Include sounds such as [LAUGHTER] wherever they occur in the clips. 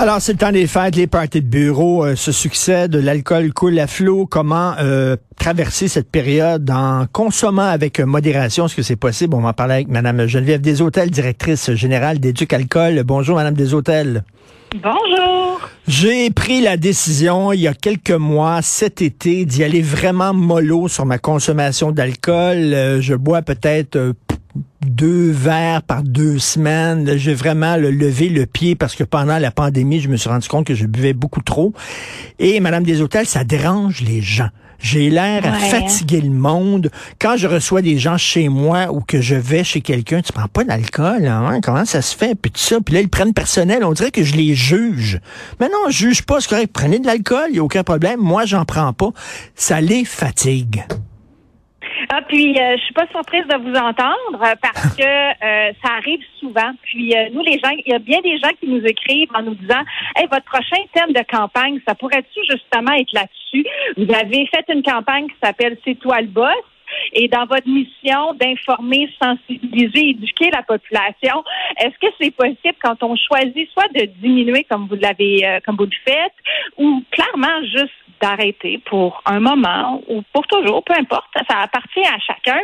Alors, c'est le temps des fêtes, les parties de bureau euh, se succèdent, l'alcool coule à flot. Comment euh, traverser cette période en consommant avec modération? Est-ce que c'est possible? On va en parler avec Mme Geneviève Deshôtels, directrice générale d'Éduc Alcool. Bonjour, Mme Deshôtels. Bonjour. J'ai pris la décision il y a quelques mois, cet été, d'y aller vraiment mollo sur ma consommation d'alcool. Euh, je bois peut-être deux verres par deux semaines. J'ai vraiment levé le pied parce que pendant la pandémie, je me suis rendu compte que je buvais beaucoup trop. Et Madame des Hôtels, ça dérange les gens. J'ai l'air à fatiguer le monde. Quand je reçois des gens chez moi ou que je vais chez quelqu'un, tu prends pas d'alcool, hein? Comment ça se fait? Puis tout ça. Puis là, ils prennent personnel. On dirait que je les juge. Mais non, je juge pas. C'est correct. Prenez de l'alcool. Il n'y a aucun problème. Moi, j'en prends pas. Ça les fatigue. Ah, puis euh, je suis pas surprise de vous entendre euh, parce [LAUGHS] que euh, ça arrive souvent. Puis euh, nous, les gens, il y a bien des gens qui nous écrivent en nous disant Hey, votre prochain thème de campagne, ça pourrait-tu justement être là-dessus? Vous avez fait une campagne qui s'appelle C'est toi le boss et dans votre mission d'informer, sensibiliser, éduquer la population, est-ce que c'est possible quand on choisit soit de diminuer comme vous l'avez euh, comme vous le faites ou clairement juste d'arrêter pour un moment ou pour toujours, peu importe, ça appartient à chacun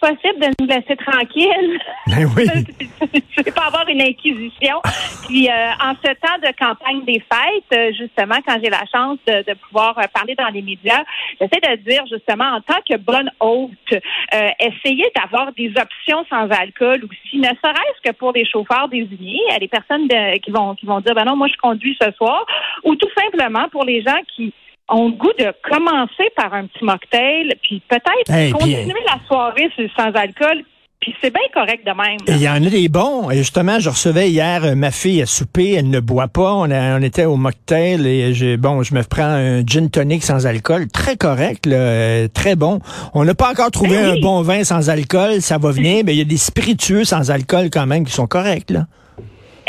possible de nous laisser tranquilles. [LAUGHS] Ben oui. [LAUGHS] je vais pas avoir une inquisition. Puis euh, en ce temps de campagne des fêtes, euh, justement, quand j'ai la chance de, de pouvoir euh, parler dans les médias, j'essaie de dire justement en tant que bonne hôte, euh, essayez d'avoir des options sans alcool aussi, ne serait-ce que pour les chauffeurs désignés, les personnes qui vont qui vont dire ben non, moi je conduis ce soir, ou tout simplement pour les gens qui ont le goût de commencer par un petit mocktail, puis peut-être continuer la soirée sans alcool, puis c'est bien correct de même. Il y en a des bons. Et justement, je recevais hier euh, ma fille à souper, elle ne boit pas. On, on était au mocktail et j'ai bon, je me prends un gin tonic sans alcool, très correct, là, euh, très bon. On n'a pas encore trouvé ben un bon vin sans alcool, ça va venir, mais il y a des spiritueux sans alcool quand même qui sont corrects là.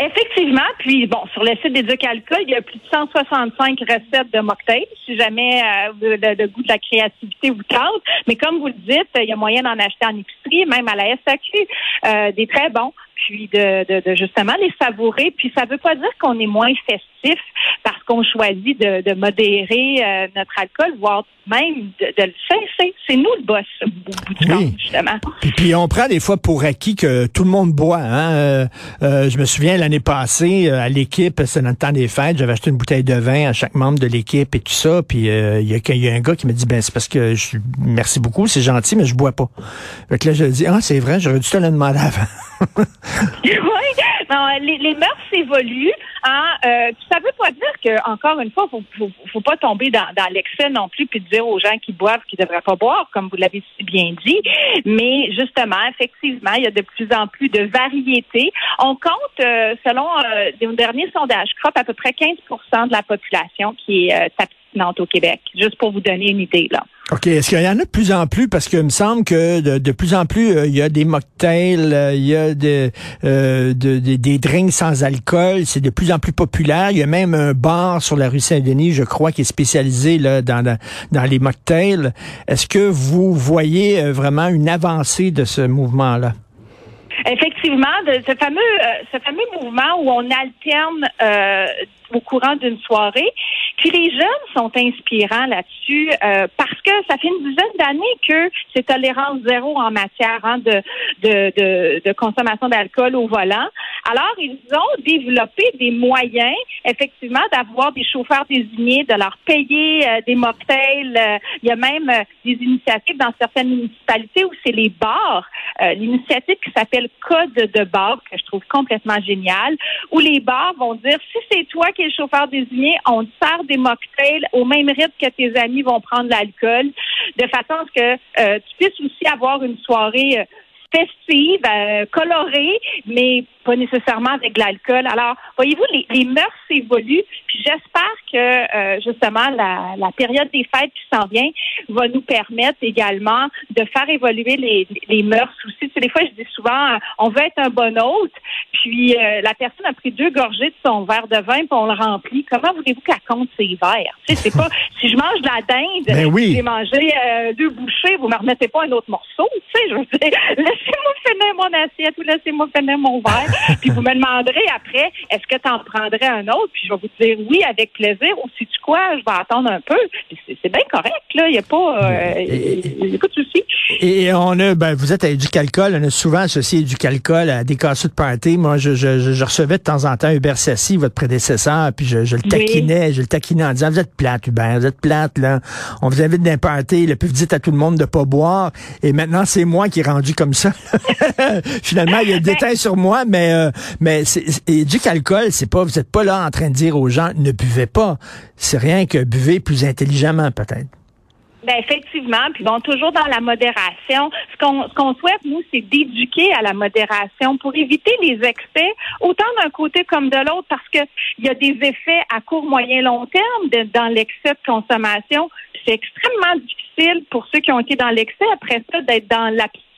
Effectivement, puis bon, sur le site d'Éduc Alcool, il y a plus de 165 recettes de mocktails, si jamais euh, le, goût de la créativité vous tente. Mais comme vous le dites, il y a moyen d'en acheter en épicerie, même à la SAQ, euh, des très bons, puis de, de, justement les savourer. Puis ça veut pas dire qu'on est moins festif parce qu'on choisit de, modérer euh, notre alcool, voire même de, le cesser. C'est nous le boss au bout du oui. justement. Puis, on prend des fois pour acquis que tout le monde boit. Hein? Euh, euh, je me souviens l'année passée, à l'équipe, c'est dans le temps des fêtes, j'avais acheté une bouteille de vin à chaque membre de l'équipe et tout ça. Puis il y, a, un gars qui me dit, ben c'est parce que je, merci beaucoup, c'est gentil, mais je bois pas. Fait que là, je dis, ah c'est vrai, j'aurais dû te le demander avant. [LAUGHS] [LAUGHS] oui, non, les, les mœurs évoluent. Hein, euh, ça veut pas dire que, encore une fois, faut, faut, faut pas tomber dans, l'excès non plus, puis dire aux gens qui boivent qu'ils devraient pas boire, comme vous l'avez bien dit. Mais justement, effectivement, il y a de plus en plus de variétés. On compte, euh, selon euh, les derniers sondages CROP, à peu près 15% de la population qui est euh, abstinente au Québec. Juste pour vous donner une idée là. OK. Est-ce qu'il y en a de plus en plus? Parce qu'il me semble que de, plus en plus, euh, il y a des mocktails, euh, il y a euh, des drinks sans alcool. C'est de plus en plus populaire. Il y a même un bar sur la rue Saint-Denis, je crois, qui est spécialisé là, dans, dans les mocktails. Est-ce que vous voyez vraiment une avancée de ce mouvement-là? Effectivement, de ce fameux, ce fameux mouvement où on alterne au courant d'une soirée. Puis les jeunes sont inspirants là-dessus euh, parce que ça fait une dizaine d'années que c'est tolérance zéro en matière hein, de, de, de, de, consommation d'alcool au volant. Alors, ils ont développé des moyens, effectivement, d'avoir des chauffeurs désignés, de leur payer euh, des mocktails. Euh, il y a même des initiatives dans certaines municipalités où c'est les bars. L'initiative qui s'appelle Code de bar, que je trouve complètement géniale, où les bars vont dire, si c'est toi qui es le chauffeur désigné, on te sert des mocktails au même rythme que tes amis vont prendre l'alcool, de façon à ce que euh, tu puisses aussi avoir une soirée euh, festive, euh, colorée, mais pas nécessairement avec de l'alcool. Alors, voyez-vous, les, les mœurs s'évoluent. Puis j'espère que euh, justement la, la, période des fêtes qui s'en vient va nous permettre également de faire évoluer les, les mœurs aussi. Tu des fois, je dis souvent, on veut être un bon hôte, puis euh, la personne a pris deux gorgées de son verre de vin, puis on le remplit. Comment voulez-vous qu'elle compte ses verres? Tu sais, c'est pas [LAUGHS] si je mange de la dinde, ben oui. j'ai mangé euh, deux bouchées, vous me remettez pas un autre morceau. Tu sais, je veux dire, [LAUGHS] laissez-moi finir mon assiette ou laissez-moi finir mon verre. [LAUGHS] puis vous me demanderez après, est-ce que tu en prendrais un autre? Puis je vais vous dire oui avec plaisir. Ou si tu quoi, je vais attendre un peu. C'est bien correct, là. Il n'y a pas, euh, pas de souci. Et on a, ben, vous êtes à Éducalcool, on a souvent associé Éducalcool à des casseux de party. Moi, je, je, je, recevais de temps en temps Hubert Sassi, votre prédécesseur, puis je, je le taquinais, je le taquinais en disant, vous êtes plate, Hubert, vous êtes plate, là. On vous invite d'un party, le puis vous dites à tout le monde de pas boire. Et maintenant, c'est moi qui est rendu comme ça. [LAUGHS] [LAUGHS] Finalement, il y a des détails sur moi, mais, euh, mais c'est, pas, vous êtes pas là en train de dire aux gens, ne buvez pas. C'est rien que buvez plus intelligemment, peut-être. Ben effectivement, puis bon, toujours dans la modération. Ce qu'on ce qu'on souhaite, nous, c'est d'éduquer à la modération pour éviter les excès, autant d'un côté comme de l'autre, parce que il y a des effets à court, moyen, long terme dans l'excès de consommation. C'est extrêmement difficile pour ceux qui ont été dans l'excès après ça d'être dans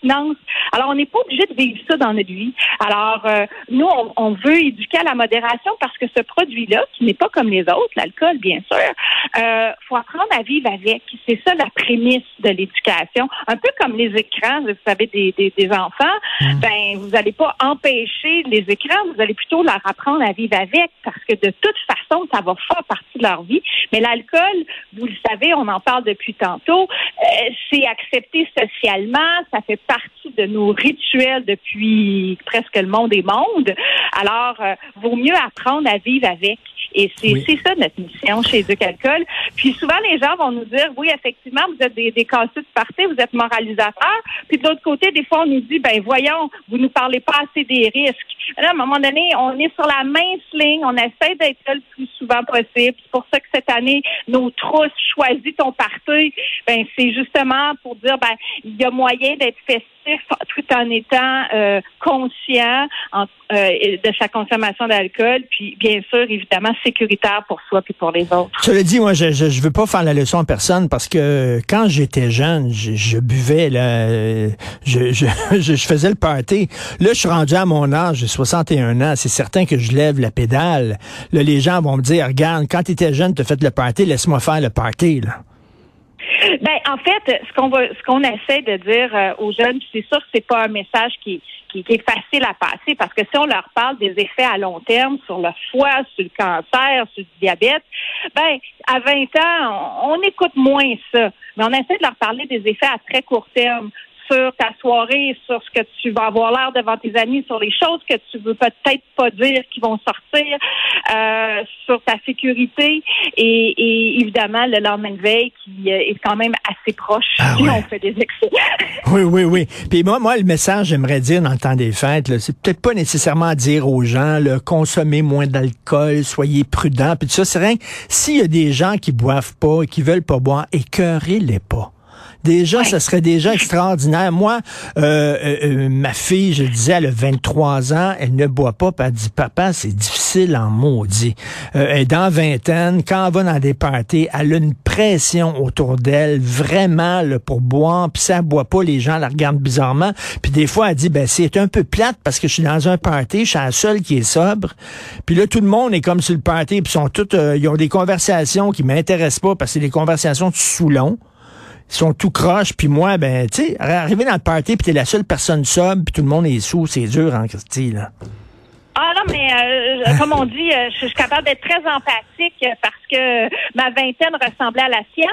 alors, on n'est pas obligé de vivre ça dans notre vie. Alors, euh, nous, on, veut éduquer à la modération parce que ce produit-là, qui n'est pas comme les autres, l'alcool, bien sûr, euh, faut apprendre à vivre avec. C'est ça la prémisse de l'éducation. Un peu comme les écrans, vous savez, des, des, des enfants, mmh. ben, vous n'allez pas empêcher les écrans, vous allez plutôt leur apprendre à vivre avec parce que de toute façon, ça va faire partie de leur vie. Mais l'alcool, vous le savez, on en parle depuis tantôt, euh, c'est accepté socialement, ça fait partie de nos rituels depuis presque le monde des mondes. Alors, euh, vaut mieux apprendre à vivre avec. Et c'est ça notre mission chez Duc Alcool. Puis souvent, les gens vont nous dire, oui, effectivement, vous êtes des, des casseux de partie, vous êtes moralisateurs. Puis de l'autre côté, des fois, on nous dit, ben voyons, vous nous parlez pas assez des risques. Là, à un moment donné, on est sur la mince ligne, on essaie d'être là le plus souvent possible. C'est pour ça que cette année, nos trousses choisis ton parti, ben c'est justement pour dire, ben il y a moyen d'être tout en étant euh, conscient euh, de sa consommation d'alcool, puis bien sûr, évidemment, sécuritaire pour soi puis pour les autres. Cela dit, moi, je, je, veux pas faire la leçon à personne parce que quand j'étais jeune, je, buvais, là, je, [LAUGHS] je, je, faisais le party. Là, je suis rendu à mon âge, j'ai 61 ans, c'est certain que je lève la pédale. Là, les gens vont me dire, regarde, quand tu étais jeune, tu fait le party, laisse-moi faire le party, là. Ben, en fait, ce qu'on va, ce qu'on essaie de dire euh, aux jeunes, c'est sûr que c'est pas un message qui, qui, est facile à passer parce que si on leur parle des effets à long terme sur le foie, sur le cancer, sur le diabète, ben, à 20 ans, on, on écoute moins ça. Mais on essaie de leur parler des effets à très court terme sur ta soirée, sur ce que tu vas avoir l'air devant tes amis, sur les choses que tu veux peut-être pas dire qui vont sortir, euh, sur ta sécurité et, évidemment le lendemain de veille qui euh, est quand même assez proche ah si on fait des excès. [LAUGHS] oui, oui, oui. Puis moi, moi, le message, j'aimerais dire dans le temps des fêtes, c'est peut-être pas nécessairement dire aux gens, là, consommez moins d'alcool, soyez prudents, puis tout ça. C'est rien. S'il y a des gens qui boivent pas et qui veulent pas boire, écœurez-les pas. Déjà, ça serait déjà extraordinaire. Moi, euh, euh, euh, ma fille, je le disais, elle a 23 ans, elle ne boit pas, puis elle dit, papa, c'est difficile en maudit. elle est dans vingtaine, quand elle va dans des parties, elle a une pression autour d'elle, vraiment, là, pour boire, puis ça, elle boit pas, les gens la regardent bizarrement. Puis des fois, elle dit, ben, c'est un peu plate parce que je suis dans un party, je suis la seule qui est sobre. Puis là, tout le monde est comme sur le party, puis sont toutes, ils ont des conversations qui m'intéressent pas parce que c'est des conversations de Soulon sont tout croches, puis moi, ben, tu sais, arriver dans le party, puis t'es la seule personne sobre, puis tout le monde est sous, c'est dur en Christie, là. Ah non, mais euh, comme on dit, euh, je suis capable d'être très empathique parce que ma vingtaine ressemblait à la sienne.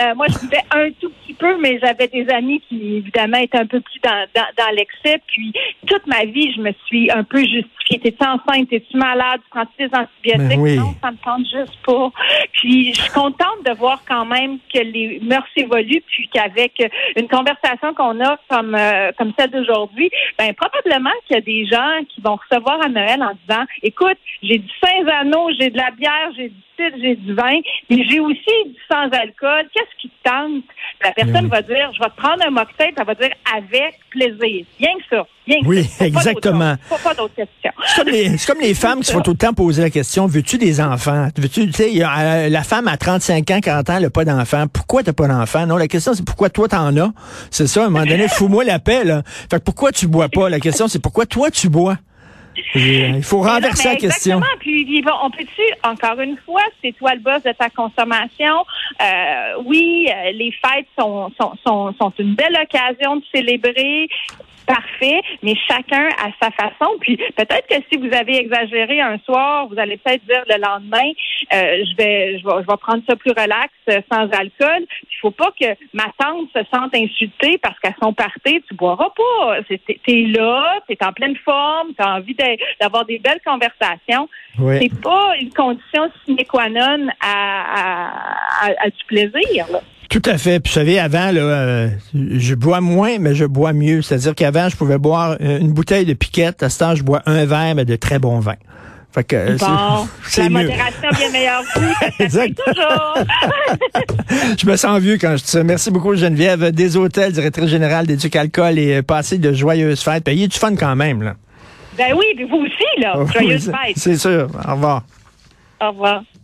Euh, moi, je vivais un tout petit peu, mais j'avais des amis qui, évidemment, étaient un peu plus dans, dans, dans l'excès. Puis, toute ma vie, je me suis un peu justifiée. T'es-tu enceinte? T'es-tu malade? Tu prends des antibiotiques? Oui. Non, ça me tente juste pas. Puis, je suis contente de voir quand même que les mœurs évoluent, puis qu'avec une conversation qu'on a comme, comme celle d'aujourd'hui, ben probablement qu'il y a des gens qui vont recevoir à Noël en disant, écoute, j'ai du Saint-Zano, j'ai de la bière, j'ai du cidre, j'ai du vin, mais j'ai aussi du sans-alcool. Qu'est-ce qui te tente? La personne va dire, je vais te prendre un mocktail, elle va dire avec plaisir. Rien que ça. Rien que Oui, ça. Exactement. Pas, pas d'autres questions. C'est comme, les, c'est comme les femmes qui se font tout le temps poser la question, veux-tu des enfants? Veux-tu, tu sais, euh, la femme à 35 ans, 40 ans, elle n'a pas d'enfant. Pourquoi t'as pas d'enfant? Non, la question, c'est pourquoi toi t'en as? C'est ça, à un moment donné, [LAUGHS] fous-moi la paix, là. Fait que pourquoi tu bois pas? La question, c'est pourquoi toi tu bois? Il faut non, renverser la question. Exactement. Puis, on peut-tu, encore une fois, c'est toi le boss de ta consommation. Euh, oui, euh, les fêtes sont, sont, sont, sont une belle occasion de célébrer. Parfait, mais chacun à sa façon. Puis peut-être que si vous avez exagéré un soir, vous allez peut-être dire le lendemain, euh, je vais, je vais, je vais prendre ça plus relax, euh, sans alcool. Il faut pas que ma tante se sente insultée parce qu'à son party, tu boiras pas. T'es t'es là, t'es en pleine forme, t'as envie de- d'avoir des belles conversations. Oui. C'est pas une condition sine qua non à, à, à- à du plaisir. Là. Tout à fait. Puis, vous savez, avant, là, euh, je bois moins, mais je bois mieux. C'est-à-dire qu'avant, je pouvais boire euh, une bouteille de piquette. À ce temps, je bois un verre, mais de très bon vin. Fait que, euh, c'est- Bon, [LAUGHS] c'est la mieux. modération bien meilleure [LAUGHS] Exact. [LAUGHS] Je me sens vieux quand je dis ça. Merci beaucoup, Geneviève. Des hôtels, directrice générale d'Éduc Alcool et euh, passez de joyeuses fêtes. Y a du fun quand même, là. ben oui, puis vous aussi, là. Joyeuse Oui, fête. C'est sûr. Au revoir. Au revoir.